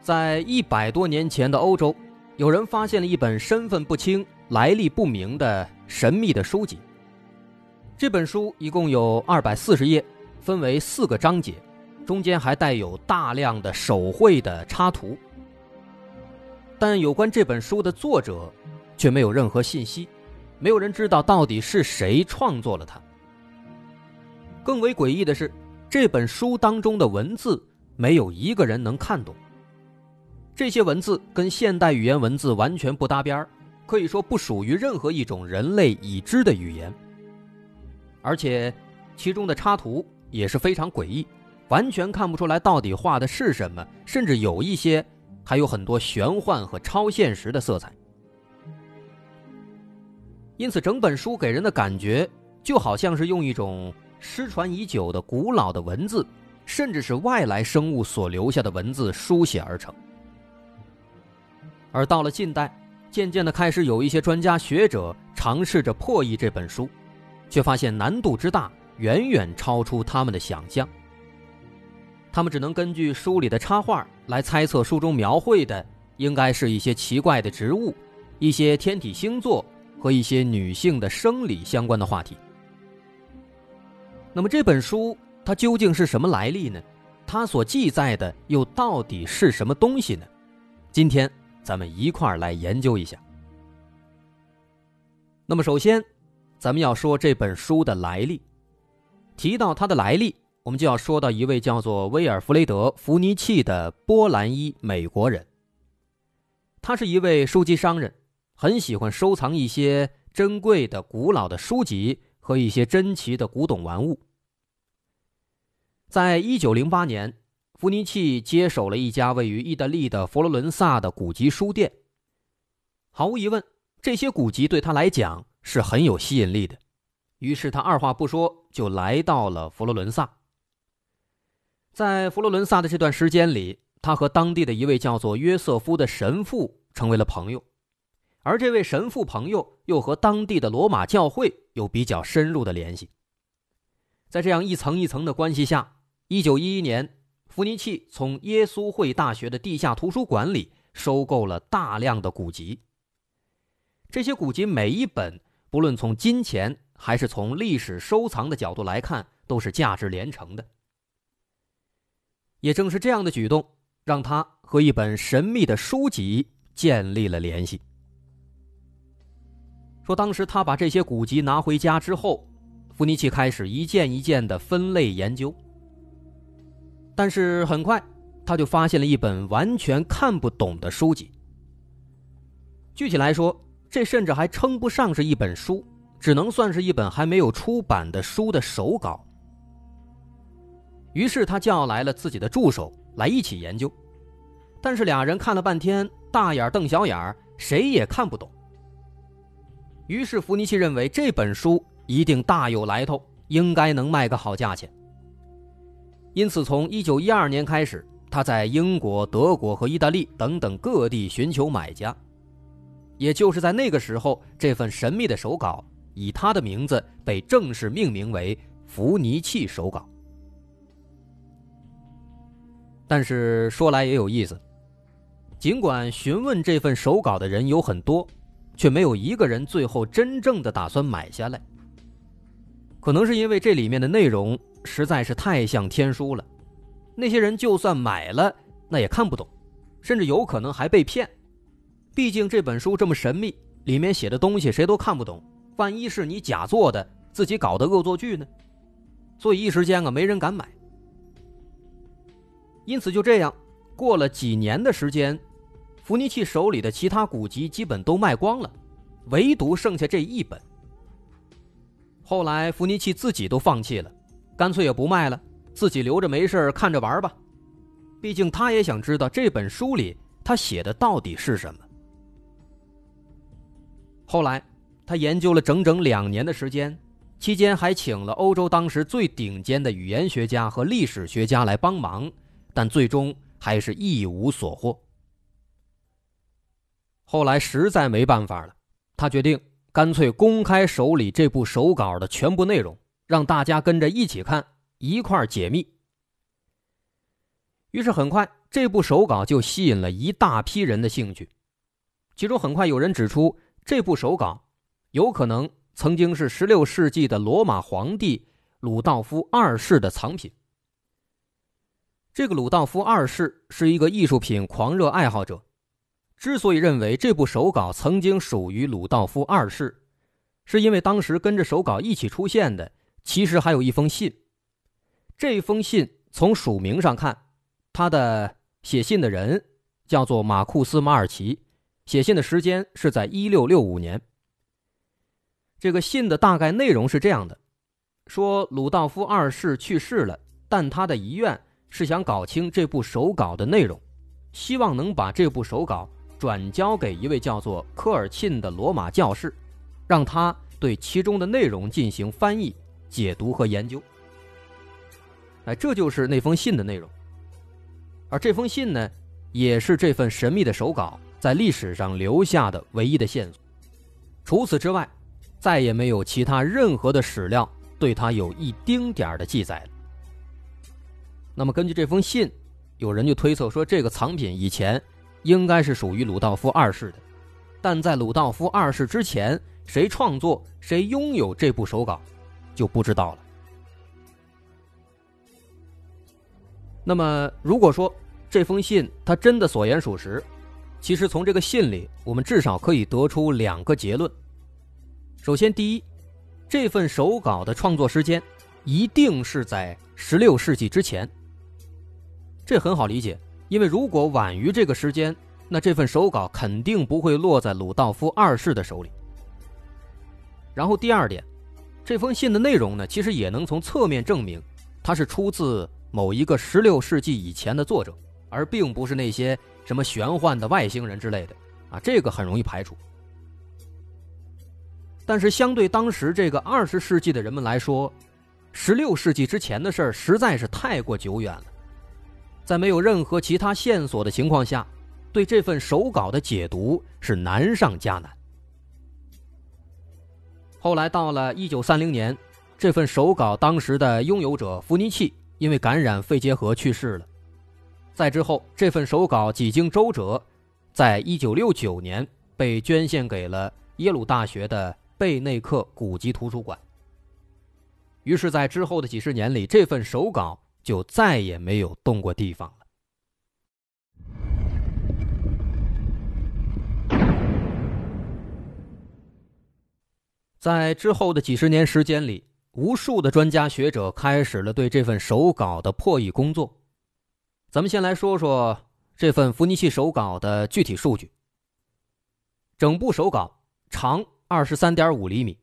在一百多年前的欧洲，有人发现了一本身份不清、来历不明的神秘的书籍。这本书一共有二百四十页，分为四个章节，中间还带有大量的手绘的插图。但有关这本书的作者，却没有任何信息，没有人知道到底是谁创作了它。更为诡异的是，这本书当中的文字没有一个人能看懂。这些文字跟现代语言文字完全不搭边儿可以说不属于任何一种人类已知的语言。而且，其中的插图也是非常诡异，完全看不出来到底画的是什么，甚至有一些还有很多玄幻和超现实的色彩。因此，整本书给人的感觉就好像是用一种失传已久的古老的文字，甚至是外来生物所留下的文字书写而成。而到了近代，渐渐的开始有一些专家学者尝试着破译这本书，却发现难度之大，远远超出他们的想象。他们只能根据书里的插画来猜测书中描绘的应该是一些奇怪的植物、一些天体星座和一些女性的生理相关的话题。那么这本书它究竟是什么来历呢？它所记载的又到底是什么东西呢？今天。咱们一块儿来研究一下。那么，首先，咱们要说这本书的来历。提到它的来历，我们就要说到一位叫做威尔弗雷德·弗尼契的波兰裔美国人。他是一位书籍商人，很喜欢收藏一些珍贵的、古老的书籍和一些珍奇的古董玩物。在一九零八年。弗尼契接手了一家位于意大利的佛罗伦萨的古籍书店。毫无疑问，这些古籍对他来讲是很有吸引力的。于是他二话不说就来到了佛罗伦萨。在佛罗伦萨的这段时间里，他和当地的一位叫做约瑟夫的神父成为了朋友，而这位神父朋友又和当地的罗马教会有比较深入的联系。在这样一层一层的关系下，一九一一年。弗尼契从耶稣会大学的地下图书馆里收购了大量的古籍。这些古籍每一本，不论从金钱还是从历史收藏的角度来看，都是价值连城的。也正是这样的举动，让他和一本神秘的书籍建立了联系。说当时他把这些古籍拿回家之后，弗尼契开始一件一件的分类研究。但是很快，他就发现了一本完全看不懂的书籍。具体来说，这甚至还称不上是一本书，只能算是一本还没有出版的书的手稿。于是他叫来了自己的助手来一起研究，但是俩人看了半天，大眼瞪小眼谁也看不懂。于是弗尼奇认为这本书一定大有来头，应该能卖个好价钱。因此，从1912年开始，他在英国、德国和意大利等等各地寻求买家。也就是在那个时候，这份神秘的手稿以他的名字被正式命名为《弗尼契手稿》。但是说来也有意思，尽管询问这份手稿的人有很多，却没有一个人最后真正的打算买下来。可能是因为这里面的内容。实在是太像天书了，那些人就算买了，那也看不懂，甚至有可能还被骗。毕竟这本书这么神秘，里面写的东西谁都看不懂，万一是你假做的，自己搞的恶作剧呢？所以一时间啊，没人敢买。因此就这样，过了几年的时间，弗尼契手里的其他古籍基本都卖光了，唯独剩下这一本。后来弗尼契自己都放弃了。干脆也不卖了，自己留着没事看着玩吧。毕竟他也想知道这本书里他写的到底是什么。后来，他研究了整整两年的时间，期间还请了欧洲当时最顶尖的语言学家和历史学家来帮忙，但最终还是一无所获。后来实在没办法了，他决定干脆公开手里这部手稿的全部内容，让大家跟着一起看，一块解密。于是很快，这部手稿就吸引了一大批人的兴趣，其中很快有人指出。这部手稿有可能曾经是16世纪的罗马皇帝鲁道夫二世的藏品。这个鲁道夫二世是一个艺术品狂热爱好者，之所以认为这部手稿曾经属于鲁道夫二世，是因为当时跟着手稿一起出现的其实还有一封信。这封信从署名上看，他的写信的人叫做马库斯·马尔奇。写信的时间是在一六六五年。这个信的大概内容是这样的：说鲁道夫二世去世了，但他的遗愿是想搞清这部手稿的内容，希望能把这部手稿转交给一位叫做科尔沁的罗马教士，让他对其中的内容进行翻译、解读和研究。哎，这就是那封信的内容。而这封信呢，也是这份神秘的手稿。在历史上留下的唯一的线索，除此之外，再也没有其他任何的史料对他有一丁点儿的记载了。那么，根据这封信，有人就推测说，这个藏品以前应该是属于鲁道夫二世的，但在鲁道夫二世之前，谁创作、谁拥有这部手稿，就不知道了。那么，如果说这封信它真的所言属实，其实从这个信里，我们至少可以得出两个结论。首先，第一，这份手稿的创作时间一定是在十六世纪之前。这很好理解，因为如果晚于这个时间，那这份手稿肯定不会落在鲁道夫二世的手里。然后，第二点，这封信的内容呢，其实也能从侧面证明，它是出自某一个16世纪以前的作者，而并不是那些。什么玄幻的外星人之类的啊，这个很容易排除。但是相对当时这个二十世纪的人们来说，十六世纪之前的事儿实在是太过久远了，在没有任何其他线索的情况下，对这份手稿的解读是难上加难。后来到了一九三零年，这份手稿当时的拥有者弗尼契因为感染肺结核去世了。再之后，这份手稿几经周折，在一九六九年被捐献给了耶鲁大学的贝内克古籍图书馆。于是，在之后的几十年里，这份手稿就再也没有动过地方在之后的几十年时间里，无数的专家学者开始了对这份手稿的破译工作。咱们先来说说这份伏尼契手稿的具体数据。整部手稿长二十三点五厘米，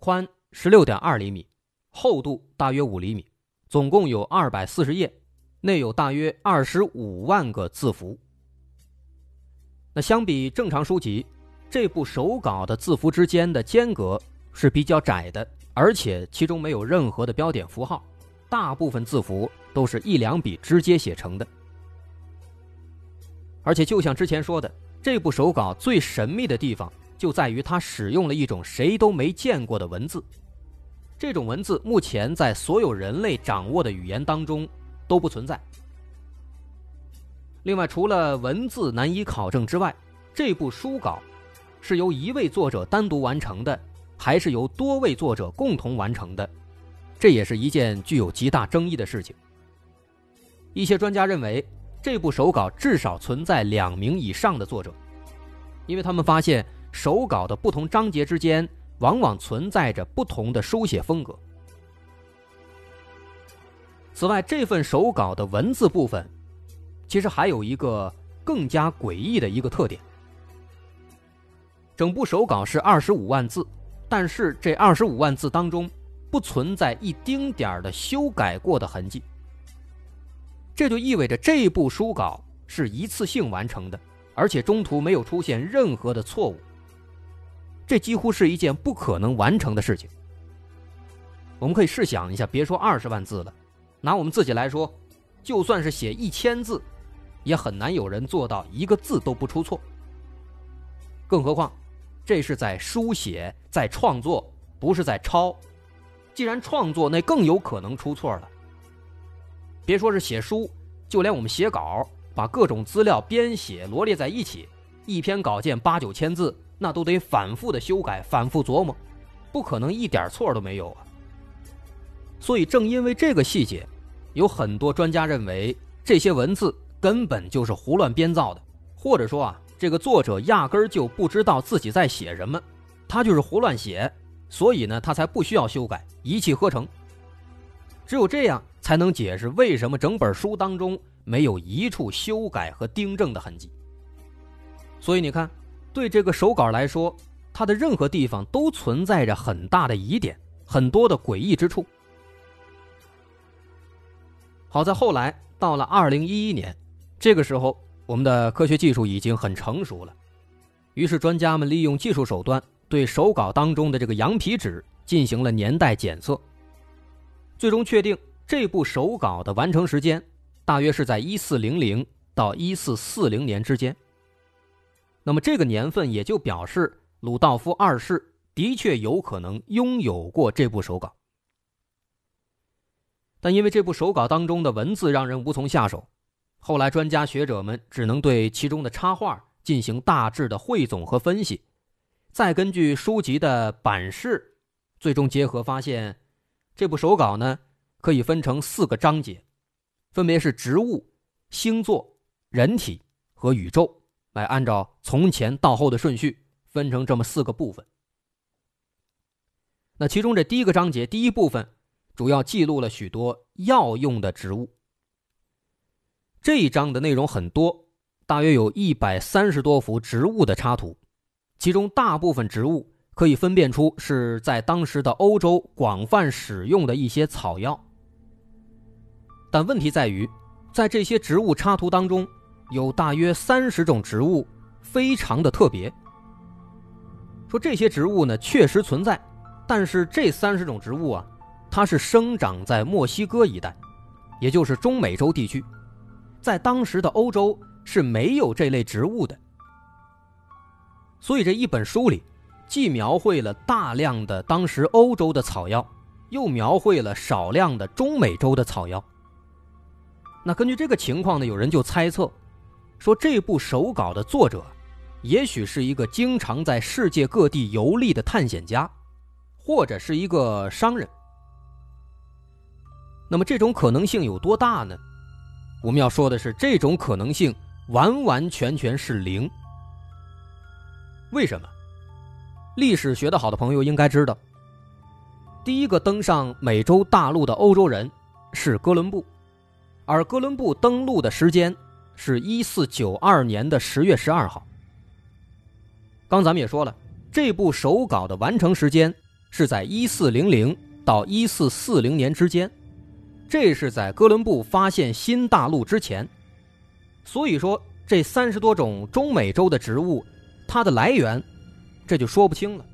宽十六点二厘米，厚度大约五厘米，总共有二百四十页，内有大约二十五万个字符。那相比正常书籍，这部手稿的字符之间的间隔是比较窄的，而且其中没有任何的标点符号，大部分字符。都是一两笔直接写成的，而且就像之前说的，这部手稿最神秘的地方就在于它使用了一种谁都没见过的文字。这种文字目前在所有人类掌握的语言当中都不存在。另外，除了文字难以考证之外，这部书稿是由一位作者单独完成的，还是由多位作者共同完成的？这也是一件具有极大争议的事情。一些专家认为，这部手稿至少存在两名以上的作者，因为他们发现手稿的不同章节之间往往存在着不同的书写风格。此外，这份手稿的文字部分，其实还有一个更加诡异的一个特点：整部手稿是二十五万字，但是这二十五万字当中不存在一丁点的修改过的痕迹。这就意味着这部书稿是一次性完成的，而且中途没有出现任何的错误。这几乎是一件不可能完成的事情。我们可以试想一下，别说二十万字了，拿我们自己来说，就算是写一千字，也很难有人做到一个字都不出错。更何况，这是在书写，在创作，不是在抄。既然创作，那更有可能出错了。别说是写书，就连我们写稿，把各种资料编写罗列在一起，一篇稿件八九千字。那都得反复的修改，反复琢磨，不可能一点错都没有啊。所以正因为这个细节，有很多专家认为这些文字根本就是胡乱编造的，或者说啊，这个作者压根儿就不知道自己在写什么，他就是胡乱写，所以呢，他才不需要修改，一气呵成。只有这样才能解释为什么整本书当中没有一处修改和订正的痕迹。所以你看。对这个手稿来说，它的任何地方都存在着很大的疑点，很多的诡异之处。好在后来到了二零一一年，这个时候我们的科学技术已经很成熟了，于是专家们利用技术手段对手稿当中的这个羊皮纸进行了年代检测，最终确定这部手稿的完成时间大约是在一四零零到一四四零年之间。那么这个年份也就表示鲁道夫二世的确有可能拥有过这部手稿，但因为这部手稿当中的文字让人无从下手，后来专家学者们只能对其中的插画进行大致的汇总和分析，再根据书籍的版式，最终结合发现，这部手稿呢可以分成四个章节，分别是植物、星座、人体和宇宙。来按照从前到后的顺序分成这么四个部分。那其中这第一个章节第一部分，主要记录了许多药用的植物。这一章的内容很多，大约有一百三十多幅植物的插图，其中大部分植物可以分辨出是在当时的欧洲广泛使用的一些草药。但问题在于，在这些植物插图当中。有大约三十种植物，非常的特别。说这些植物呢确实存在，但是这三十种植物啊，它是生长在墨西哥一带，也就是中美洲地区，在当时的欧洲是没有这类植物的。所以这一本书里，既描绘了大量的当时欧洲的草药，又描绘了少量的中美洲的草药。那根据这个情况呢，有人就猜测。说这部手稿的作者，也许是一个经常在世界各地游历的探险家，或者是一个商人。那么这种可能性有多大呢？我们要说的是，这种可能性完完全全是零。为什么？历史学的好的朋友应该知道，第一个登上美洲大陆的欧洲人是哥伦布，而哥伦布登陆的时间。是一四九二年的十月十二号。刚咱们也说了，这部手稿的完成时间是在一四零零到一四四零年之间，这是在哥伦布发现新大陆之前。所以说，这三十多种中美洲的植物，它的来源，这就说不清了。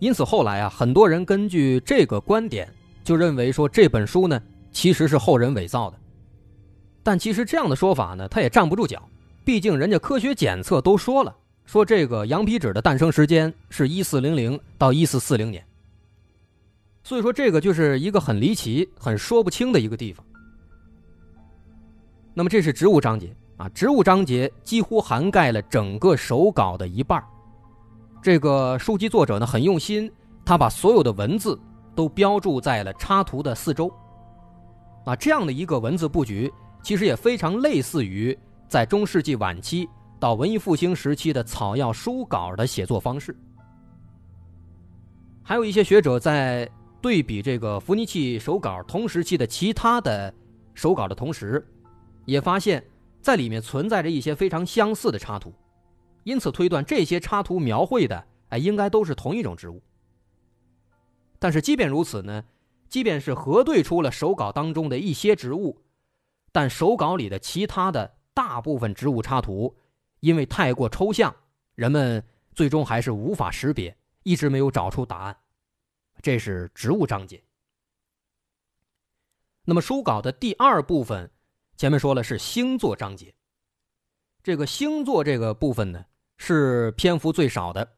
因此后来啊，很多人根据这个观点，就认为说这本书呢，其实是后人伪造的。但其实这样的说法呢，它也站不住脚。毕竟人家科学检测都说了，说这个羊皮纸的诞生时间是一四零零到一四四零年。所以说这个就是一个很离奇、很说不清的一个地方。那么这是植物章节啊，植物章节几乎涵盖了整个手稿的一半。这个书籍作者呢很用心，他把所有的文字都标注在了插图的四周。啊，这样的一个文字布局。其实也非常类似于在中世纪晚期到文艺复兴时期的草药书稿的写作方式。还有一些学者在对比这个伏尼契手稿同时期的其他的手稿的同时，也发现，在里面存在着一些非常相似的插图，因此推断这些插图描绘的哎应该都是同一种植物。但是即便如此呢，即便是核对出了手稿当中的一些植物。但手稿里的其他的大部分植物插图，因为太过抽象，人们最终还是无法识别，一直没有找出答案。这是植物章节。那么书稿的第二部分，前面说了是星座章节。这个星座这个部分呢，是篇幅最少的，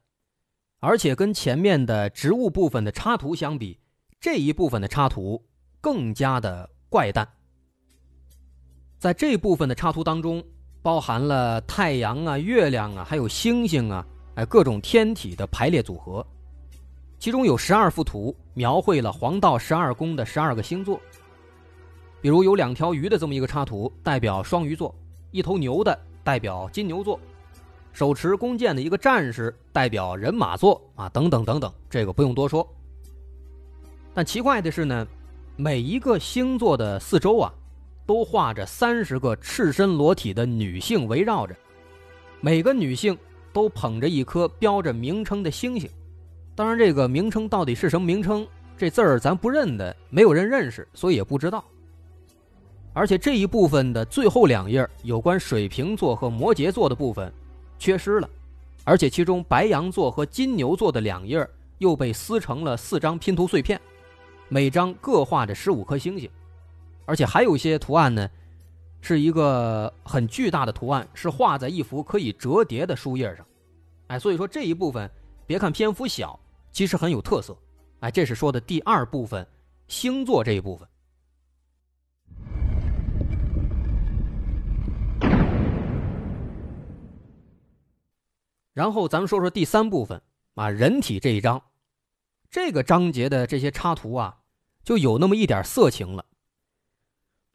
而且跟前面的植物部分的插图相比，这一部分的插图更加的怪诞。在这部分的插图当中，包含了太阳啊、月亮啊，还有星星啊，哎，各种天体的排列组合。其中有十二幅图，描绘了黄道十二宫的十二个星座。比如有两条鱼的这么一个插图，代表双鱼座；一头牛的代表金牛座；手持弓箭的一个战士代表人马座啊，等等等等，这个不用多说。但奇怪的是呢，每一个星座的四周啊，都画着三十个赤身裸体的女性围绕着，每个女性都捧着一颗标着名称的星星。当然，这个名称到底是什么名称，这字儿咱不认得，没有人认识，所以也不知道。而且这一部分的最后两页有关水瓶座和摩羯座的部分缺失了，而且其中白羊座和金牛座的两页又被撕成了四张拼图碎片，每张各画着十五颗星星，而且还有一些图案呢，是一个很巨大的图案，是画在一幅可以折叠的书页上。哎，所以说这一部分别看篇幅小，其实很有特色。哎，这是说的第二部分星座这一部分。然后咱们说说第三部分啊，人体这一章，这个章节的这些插图啊，就有那么一点色情了。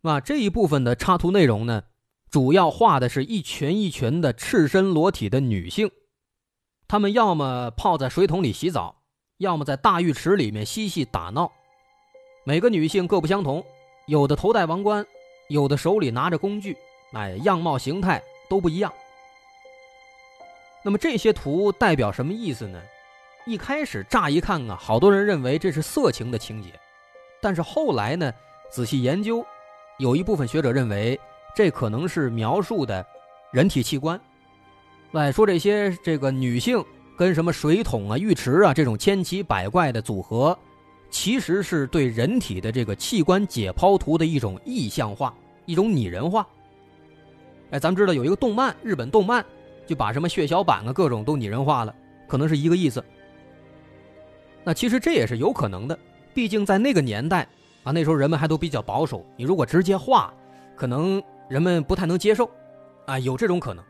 啊，这一部分的插图内容呢，主要画的是一群一群的赤身裸体的女性，她们要么泡在水桶里洗澡，要么在大浴池里面嬉戏打闹。每个女性各不相同，有的头戴王冠，有的手里拿着工具，哎，样貌形态都不一样。那么这些图代表什么意思呢？一开始乍一看啊，好多人认为这是色情的情节，但是后来呢，仔细研究，有一部分学者认为这可能是描述的人体器官。哎，说这些这个女性跟什么水桶啊、浴池啊这种千奇百怪的组合，其实是对人体的这个器官解剖图的一种意象化、一种拟人化。哎，咱们知道有一个动漫，日本动漫。就把什么血小板啊各种都拟人化了，可能是一个意思。那其实这也是有可能的，毕竟在那个年代啊，那时候人们还都比较保守，你如果直接画，可能人们不太能接受，啊，有这种可能。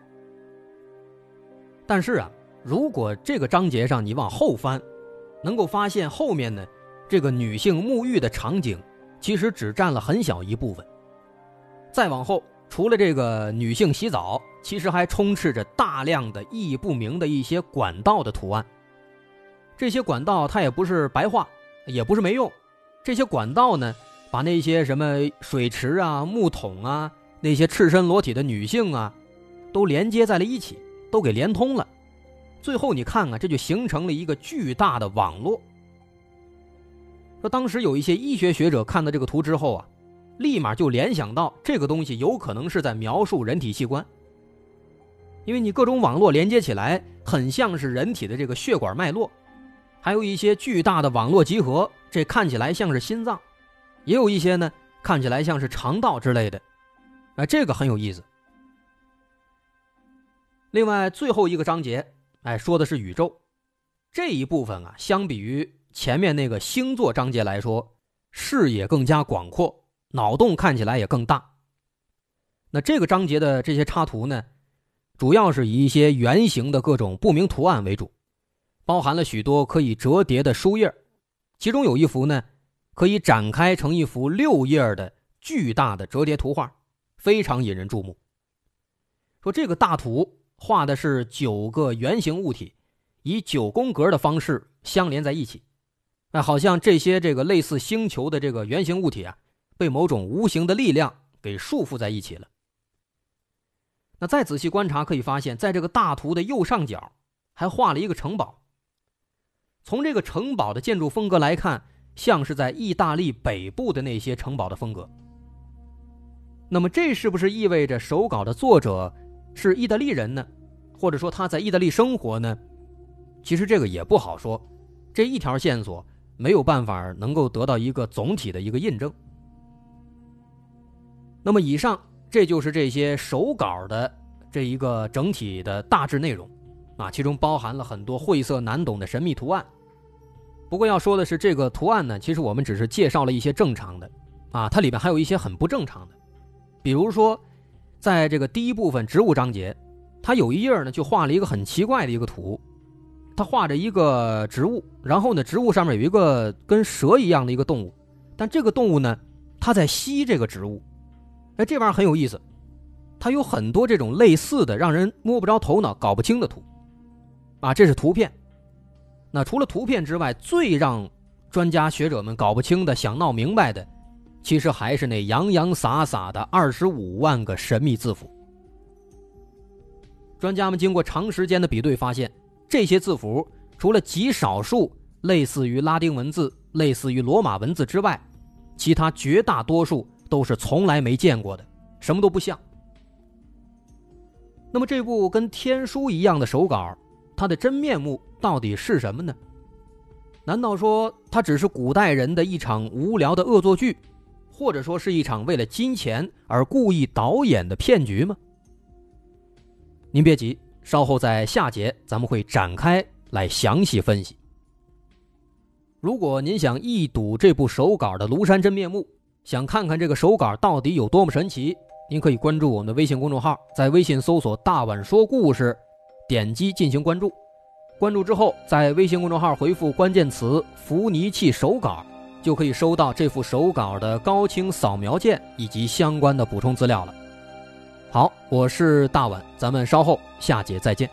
但是啊，如果这个章节上你往后翻，能够发现后面呢，这个女性沐浴的场景其实只占了很小一部分。再往后。除了这个女性洗澡，其实还充斥着大量的意义不明的一些管道的图案。这些管道它也不是白画，也不是没用。这些管道呢，把那些什么水池啊、木桶啊、那些赤身裸体的女性啊，都连接在了一起，都给连通了。最后你看看，这就形成了一个巨大的网络。说当时有一些医学学者看到这个图之后啊。立马就联想到这个东西有可能是在描述人体器官，因为你各种网络连接起来，很像是人体的这个血管脉络，还有一些巨大的网络集合，这看起来像是心脏，也有一些呢看起来像是肠道之类的，啊，这个很有意思。另外最后一个章节，哎，说的是宇宙这一部分啊，相比于前面那个星座章节来说，视野更加广阔。脑洞看起来也更大。那这个章节的这些插图呢，主要是以一些圆形的各种不明图案为主，包含了许多可以折叠的书页，其中有一幅呢，可以展开成一幅六页的巨大的折叠图画，非常引人注目。说这个大图画的是九个圆形物体，以九宫格的方式相连在一起，哎，好像这些这个类似星球的这个圆形物体啊。被某种无形的力量给束缚在一起了。那再仔细观察，可以发现，在这个大图的右上角，还画了一个城堡。从这个城堡的建筑风格来看，像是在意大利北部的那些城堡的风格。那么这是不是意味着手稿的作者是意大利人呢？或者说他在意大利生活呢？其实这个也不好说，这一条线索没有办法能够得到一个总体的一个印证。那么以上这就是这些手稿的这一个整体的大致内容，啊，其中包含了很多晦涩难懂的神秘图案。不过要说的是，这个图案呢，其实我们只是介绍了一些正常的，啊，它里边还有一些很不正常的，比如说，在这个第一部分植物章节，它有一页呢就画了一个很奇怪的一个图，它画着一个植物，然后呢，植物上面有一个跟蛇一样的一个动物，但这个动物呢，它在吸这个植物。哎，这玩意儿很有意思，它有很多这种类似的、让人摸不着头脑、搞不清的图，啊，这是图片。那除了图片之外，最让专家学者们搞不清的、想闹明白的，其实还是那洋洋洒洒的二十五万个神秘字符。专家们经过长时间的比对，发现这些字符除了极少数类似于拉丁文字、类似于罗马文字之外，其他绝大多数。都是从来没见过的，什么都不像。那么这部跟天书一样的手稿，它的真面目到底是什么呢？难道说它只是古代人的一场无聊的恶作剧，或者说是一场为了金钱而故意导演的骗局吗？您别急，稍后在下节咱们会展开来详细分析。如果您想一睹这部手稿的庐山真面目，想看看这个手稿到底有多么神奇？您可以关注我们的微信公众号，在微信搜索“大碗说故事”，点击进行关注。关注之后，在微信公众号回复关键词“伏尼器手稿”，就可以收到这幅手稿的高清扫描件以及相关的补充资料了。好，我是大碗，咱们稍后下节再见。